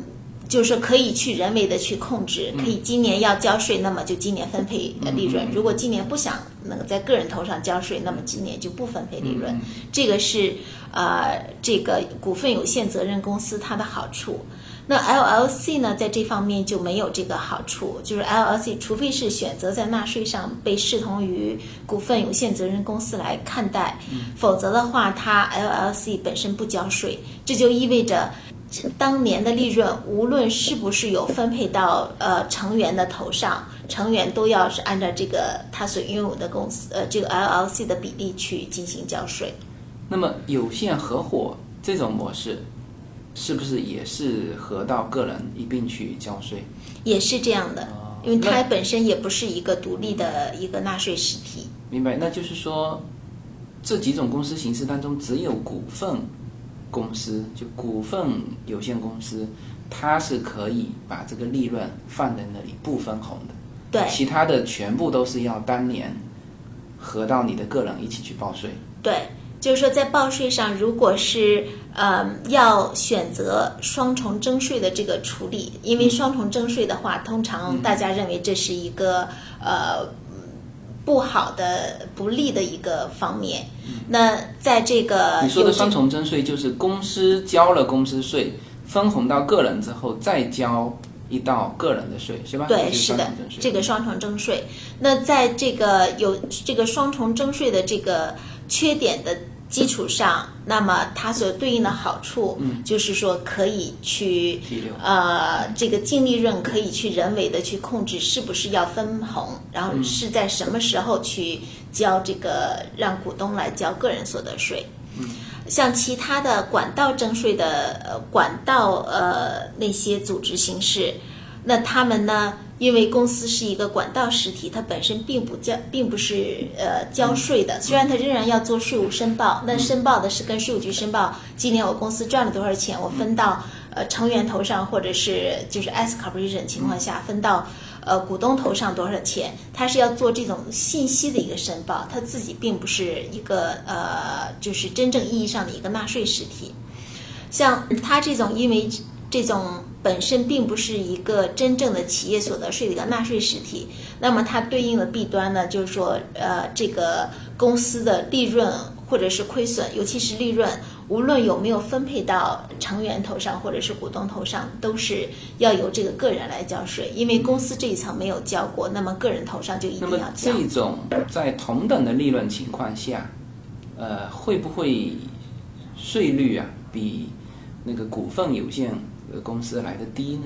就是说可以去人为的去控制，可以今年要交税，那么就今年分配呃利润；如果今年不想那个在个人头上交税，那么今年就不分配利润。这个是呃这个股份有限责任公司它的好处。那 LLC 呢，在这方面就没有这个好处，就是 LLC 除非是选择在纳税上被视同于股份有限责任公司来看待，否则的话，它 LLC 本身不交税，这就意味着当年的利润无论是不是有分配到呃成员的头上，成员都要是按照这个他所拥有的公司呃这个 LLC 的比例去进行交税。那么有限合伙这种模式，是不是也是合到个人一并去交税？也是这样的，因为它本身也不是一个独立的一个纳税实体。明白？那就是说，这几种公司形式当中，只有股份公司，就股份有限公司，它是可以把这个利润放在那里不分红的。对其他的全部都是要当年合到你的个人一起去报税。对，就是说在报税上，如果是呃要选择双重征税的这个处理，因为双重征税的话，通常大家认为这是一个呃不好的、不利的一个方面。那在这个你说的双重征税就是公司交了公司税，分红到个人之后再交一道个人的税，是吧？对，是的这个双重征税。那在这个有这个双重征税的这个缺点的基础上，那么它所对应的好处，就是说可以去呃这个净利润可以去人为的去控制是不是要分红，然后是在什么时候去交这个让股东来交个人所得税。像其他的管道征税的呃管道呃那些组织形式，那他们呢，因为公司是一个管道实体，它本身并不交，并不是呃交税的。虽然它仍然要做税务申报，那申报的是跟税务局申报今年我公司赚了多少钱，我分到呃成员头上，或者是就是 S corporation 情况下分到呃股东头上多少钱，它是要做这种信息的一个申报，它自己并不是一个呃就是真正意义上的一个纳税实体。像它这种，因为这种本身并不是一个真正的企业所得税的一个纳税实体，那么它对应的弊端呢，就是说，呃，这个公司的利润或者是亏损，尤其是利润，无论有没有分配到成员头上或者是股东头上，都是要由这个个人来交税，因为公司这一层没有交过，那么个人头上就一定要交。这种在同等的利润情况下，呃，会不会税率啊比那个股份有限呃公司来的低呢？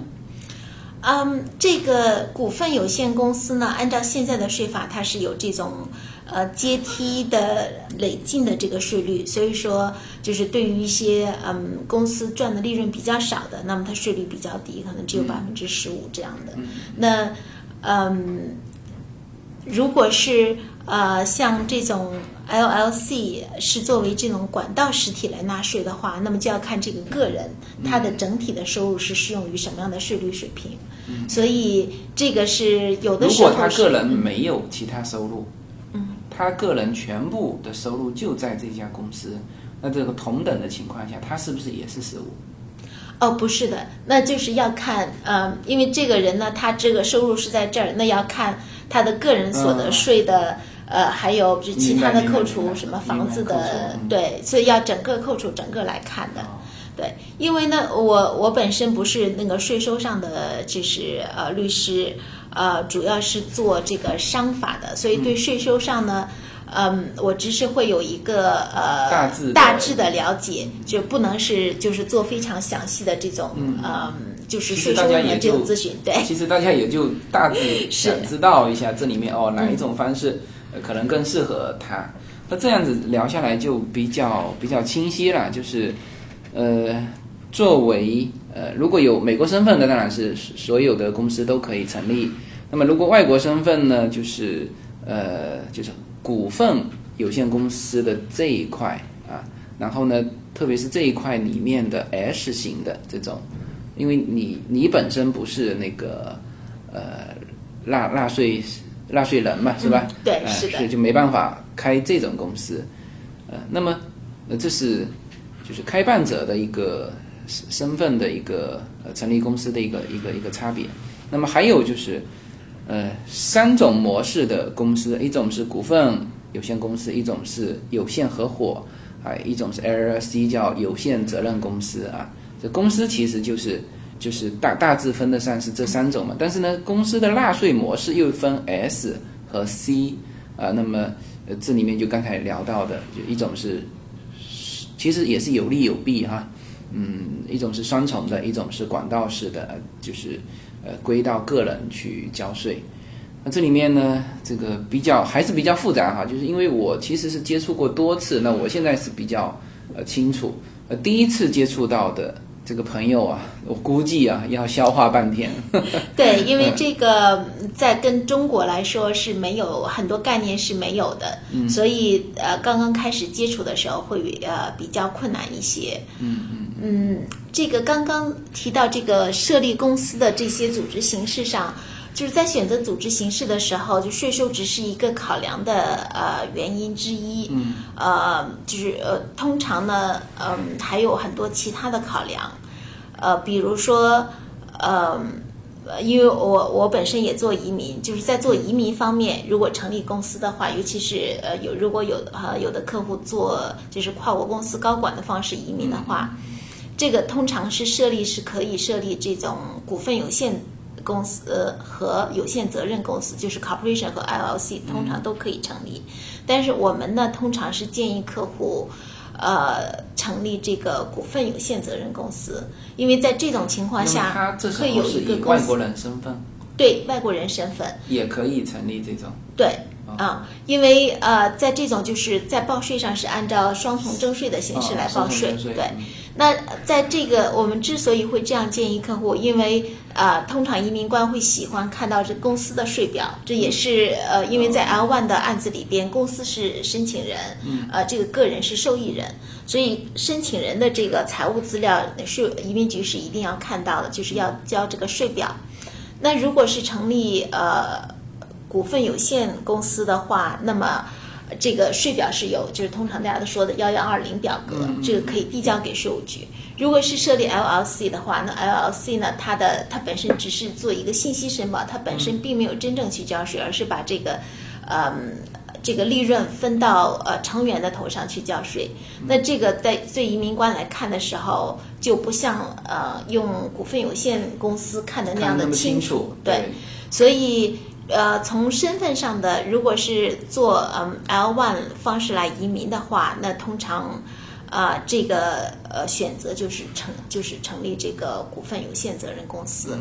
嗯，这个股份有限公司呢，按照现在的税法，它是有这种呃阶梯的累进的这个税率，所以说就是对于一些嗯公司赚的利润比较少的，那么它税率比较低，可能只有百分之十五这样的。那嗯，如果是呃像这种 LLC 是作为这种管道实体来纳税的话，那么就要看这个个人他的整体的收入是适用于什么样的税率水平。所以这个是有的如时候如果他个人没有其他收入，嗯，他个人全部的收入就在这家公司，那这个同等的情况下，他是不是也是十五？哦，不是的，那就是要看，呃，因为这个人呢，他这个收入是在这儿，那要看他的个人所得税的，呃，还有就是其他的扣除什么房子的，嗯。对，所以要整个扣除整个来看的。哦。对，因为呢，我我本身不是那个税收上的，就是呃律师，呃，主要是做这个商法的，所以对税收上呢，嗯，我只是会有一个呃大致大致的了解，就不能是就是做非常详细的这种，嗯，就是税收的这种咨询，对。其实大家也就大致 <laughs> 是。想知道一下这里面哦哪一种方式、呃可能更适合他。那这样子聊下来就比较比较清晰了，就是呃作为呃如果有美国身份的，当然是所有的公司都可以成立。那么如果外国身份呢，就是呃就是股份有限公司的这一块啊，然后呢，特别是这一块里面的 S 型的这种。因为你你本身不是那个呃纳纳税纳税人嘛，是吧？嗯对呃是的所以就没办法开这种公司。呃，那么呃这是就是开办者的一个身身份的一个呃成立公司的一个一个一个差别。那么还有就是呃三种模式的公司，一种是股份有限公司，一种是有限合伙，啊，一种是 LLC 叫有限责任公司啊。这公司其实就是就是大大致分得上是这三种嘛，但是呢，公司的纳税模式又分 S 和 C 啊、那么呃这里面就刚才聊到的，就一种是其实也是有利有弊哈，嗯，一种是双重的，一种是管道式的，就是呃归到个人去交税。那这里面呢，这个比较还是比较复杂哈，就是因为我其实是接触过多次，那我现在是比较呃清楚，呃第一次接触到的这个朋友啊，我估计啊要消化半天。<laughs> 对，因为这个在跟中国来说是没有很多概念是没有的，所以呃刚刚开始接触的时候会呃比较困难一些。嗯嗯这个刚刚提到这个设立公司的这些组织形式上。就是在选择组织形式的时候，就税收只是一个考量的呃原因之一。嗯，呃，就是呃，通常呢，嗯、还有很多其他的考量，呃，比如说，呃，呃因为我我本身也做移民，就是在做移民方面，如果成立公司的话，尤其是呃有如果有呃有的客户做就是跨国公司高管的方式移民的话，这个通常是设立是可以设立这种股份有限公司呃和有限责任公司，就是 corporation 和 LLC，通常都可以成立。但是我们呢，通常是建议客户。呃，成立这个股份有限责任公司，因为在这种情况下会有一个公司以外国人身份对外国人身份，也可以成立这种。对啊、因为呃，在这种就是在报税上是按照双重征税的形式哦来报税，对嗯。那在这个我们之所以会这样建议客户，因为啊、通常移民官会喜欢看到这公司的税表，这也是呃，因为在 L one 的案子里边，公司是申请人，呃，这个个人是受益人，所以申请人的这个财务资料，税移民局是一定要看到的，就是要交这个税表。那如果是成立呃股份有限公司的话，那么这个税表是有，就是通常大家都说的幺幺二零表格，这个可以递交给税务局。如果是设立 LLC 的话，那 LLC 呢，它的它本身只是做一个信息申报，它本身并没有真正去交税，而是把这个，嗯。这个利润分到呃成员的头上去交税，那这个在对移民官来看的时候，就不像呃用股份有限公司看的那样的清楚楚，对，所以呃，从身份上的，如果是做嗯 L one 方式来移民的话，那通常啊、这个呃选择就是成就是成立这个股份有限责任公司。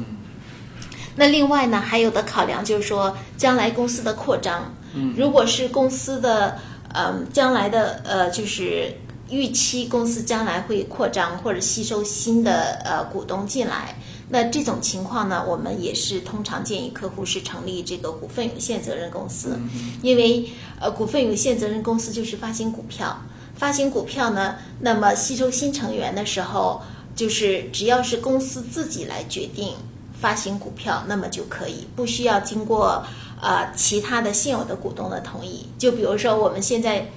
那另外呢，还有的考量就是说，将来公司的扩张，嗯，如果是公司的嗯将来的呃就是预期公司将来会扩张或者吸收新的呃股东进来，那这种情况呢，我们也是通常建议客户是成立这个股份有限责任公司，因为呃股份有限责任公司就是发行股票，发行股票呢，那么吸收新成员的时候，就是只要是公司自己来决定发行股票，那么就可以，不需要经过呃其他的现有的股东的同意。就比如说我们现在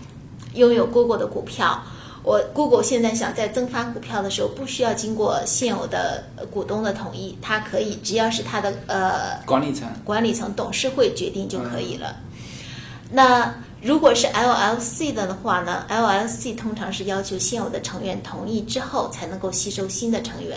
拥有 Google 的股票。我 Google 现在想在增发股票的时候，不需要经过现有的呃股东的同意，它可以只要是它的呃管理层管理层董事会决定就可以了。那如果是 LLC 的话呢？LLC 通常是要求现有的成员同意之后才能够吸收新的成员，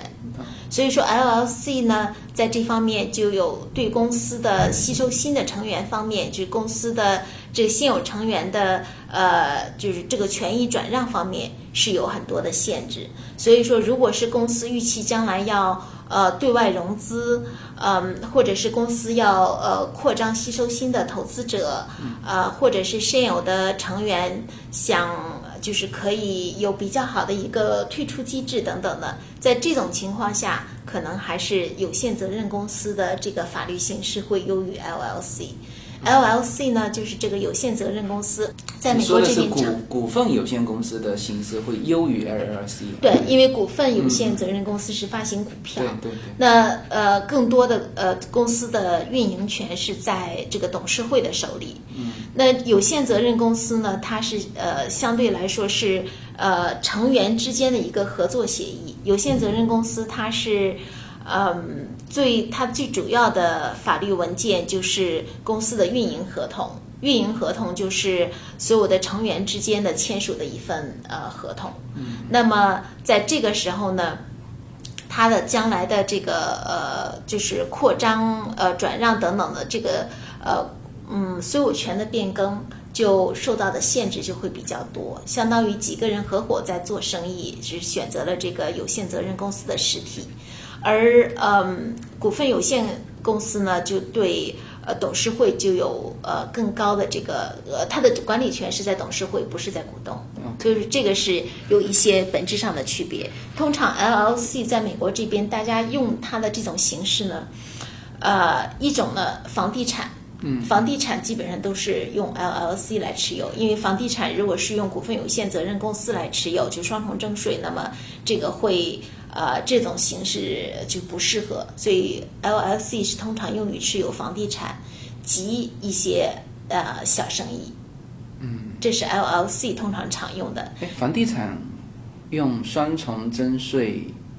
所以说 LLC 呢，在这方面就有对公司的吸收新的成员方面，就是公司的这现有成员的呃，就是这个权益转让方面是有很多的限制。所以说，如果是公司预期将来要呃对外融资，嗯、或者是公司要呃扩张吸收新的投资者，呃，或者是现有的成员想就是可以有比较好的一个退出机制等等的，在这种情况下，可能还是有限责任公司的这个法律形式会优于 LLC。LLC 呢，就是这个有限责任公司，在你美国这边股股份有限公司的形式会优于 LLC。对，因为股份有限责任公司是发行股票，对对对那呃，更多的呃公司的运营权是在这个董事会的手里。嗯，那有限责任公司呢，它是呃相对来说是呃成员之间的一个合作协议。有限责任公司它是。嗯，最它最主要的法律文件就是公司的运营合同，运营合同就是所有的成员之间的签署的一份呃合同。嗯，那么在这个时候呢，它的将来的这个呃，就是扩张、呃转让等等的这个呃嗯所有权的变更，就受到的限制就会比较多。相当于几个人合伙在做生意，只选择了这个有限责任公司的实体，而嗯股份有限公司呢，就对。呃，董事会就有呃更高的这个呃，它的管理权是在董事会，不是在股东。就是这个是有一些本质上的区别。通常 LLC 在美国这边，大家用它的这种形式呢，呃，一种呢房地产，嗯，房地产基本上都是用 LLC 来持有，因为房地产如果是用股份有限责任公司来持有，就双重征税，那么这个会呃这种形式就不适合，所以 LLC 是通常用于持有房地产及一些呃小生意，嗯，这是 LLC 通常常用的。哎，房地产用双重征税，呃，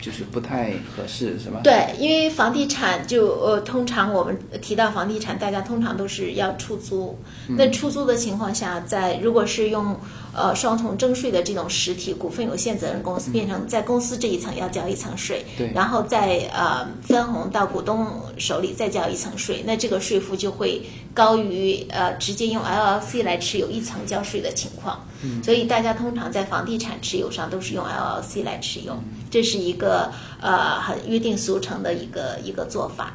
就是不太合适，是吧？对，因为房地产就呃，通常我们提到房地产，大家通常都是要出租。那出租的情况下，在如果是用呃双重征税的这种实体股份有限责任公司，变成在公司这一层要交一层税，对然后再呃分红到股东手里再交一层税，那这个税负就会高于呃直接用 LLC 来持有一层交税的情况。所以大家通常在房地产持有上都是用 LLC 来持有，这是一个呃很约定俗成的一个一个做法。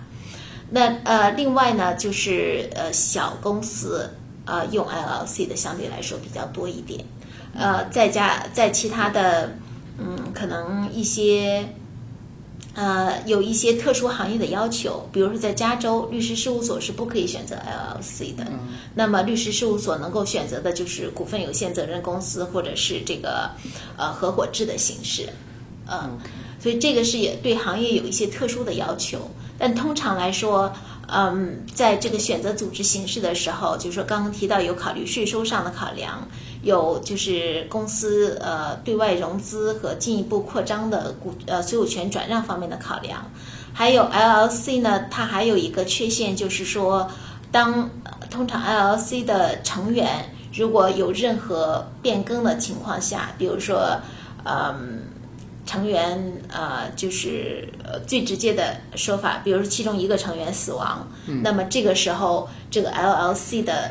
那呃，另外呢，就是呃小公司呃用 LLC 的相对来说比较多一点，呃，再加在其他的嗯可能一些。呃，有一些特殊行业的要求，比如说在加州，律师事务所是不可以选择 LLC 的。那么，律师事务所能够选择的就是股份有限责任公司或者是这个呃合伙制的形式。嗯，所以这个是也对行业有一些特殊的要求。但通常来说，嗯，在这个选择组织形式的时候，就是说刚刚提到有考虑税收上的考量，有就是公司呃对外融资和进一步扩张的股呃所有权转让方面的考量，还有 LLC 呢，它还有一个缺陷就是说，当呃通常 LLC 的成员如果有任何变更的情况下，比如说，嗯。成员呃，就是呃最直接的说法，比如说其中一个成员死亡，那么这个时候这个 LLC 的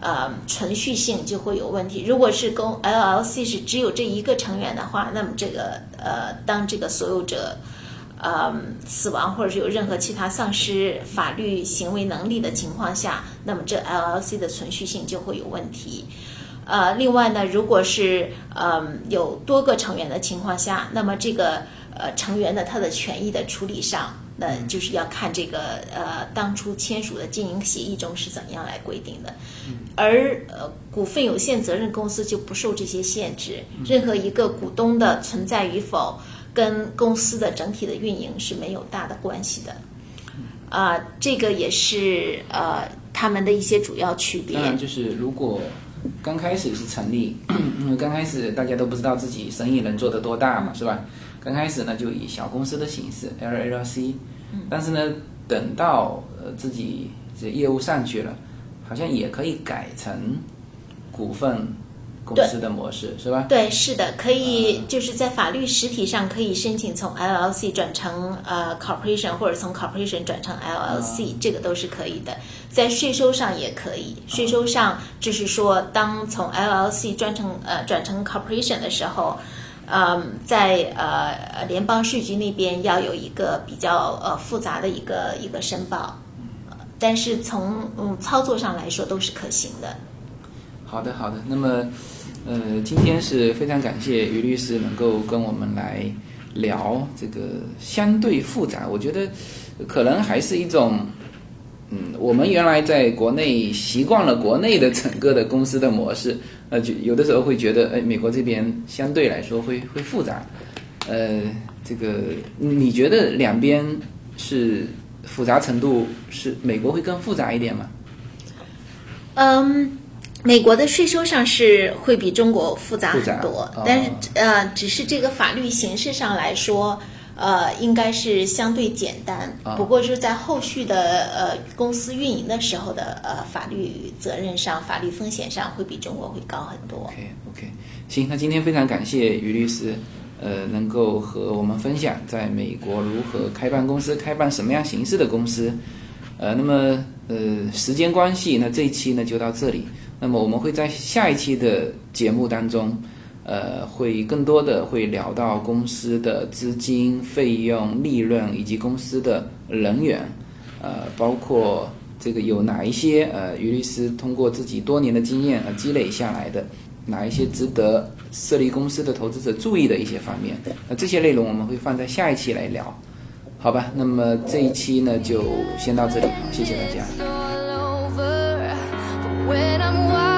呃存续性就会有问题。如果是公 LLC 是只有这一个成员的话，那么这个呃当这个所有者呃死亡或者是有任何其他丧失法律行为能力的情况下，那么这 LLC 的存续性就会有问题。呃，另外呢，如果是呃有多个成员的情况下，那么这个呃成员的他的权益的处理上，那就是要看这个呃当初签署的经营协议中是怎么样来规定的。而呃股份有限责任公司就不受这些限制，任何一个股东的存在与否跟公司的整体的运营是没有大的关系的。啊、这个也是呃他们的一些主要区别。当然，就是如果刚开始是成立，<clears throat> 因为刚开始大家都不知道自己生意能做得多大嘛，是吧？刚开始呢就以小公司的形式 LLC，但是呢等到呃自己这业务上去了，好像也可以改成股份公司的模式，是吧？对，是的，可以就是在法律实体上可以申请从 LLC 转成呃 corporation，或者从 corporation 转成 LLC，、这个都是可以的。在税收上也可以，税收上就是说，当从 LLC 转成呃转成 corporation 的时候。嗯，在呃联邦税局那边要有一个比较呃复杂的一个一个申报，呃但是从嗯操作上来说都是可行的。好的，好的。那么，呃，今天是非常感谢于律师能够跟我们来聊这个相对复杂，我觉得可能还是一种，嗯，我们原来在国内习惯了国内的整个的公司的模式，呃，就有的时候会觉得，哎，美国这边相对来说会会复杂，呃，这个你觉得两边是复杂程度是美国会更复杂一点吗？嗯，美国的税收上是会比中国复杂很多，哦但是呃，只是这个法律形式上来说。呃，应该是相对简单，啊不过就是在后续的呃公司运营的时候的呃法律责任上、法律风险上会比中国会高很多。OK OK，行，那今天非常感谢于律师，呃，能够和我们分享在美国如何开办公司，开办什么样形式的公司。呃，那么呃，时间关系，那这一期呢就到这里。那么我们会在下一期的节目当中，呃，会更多的会聊到公司的资金、费用、利润以及公司的人员，呃，包括这个有哪一些呃，于律师通过自己多年的经验呃积累下来的，哪一些值得设立公司的投资者注意的一些方面。那这些内容我们会放在下一期来聊，好吧？那么这一期呢就先到这里，好，谢谢大家。when I'm wild.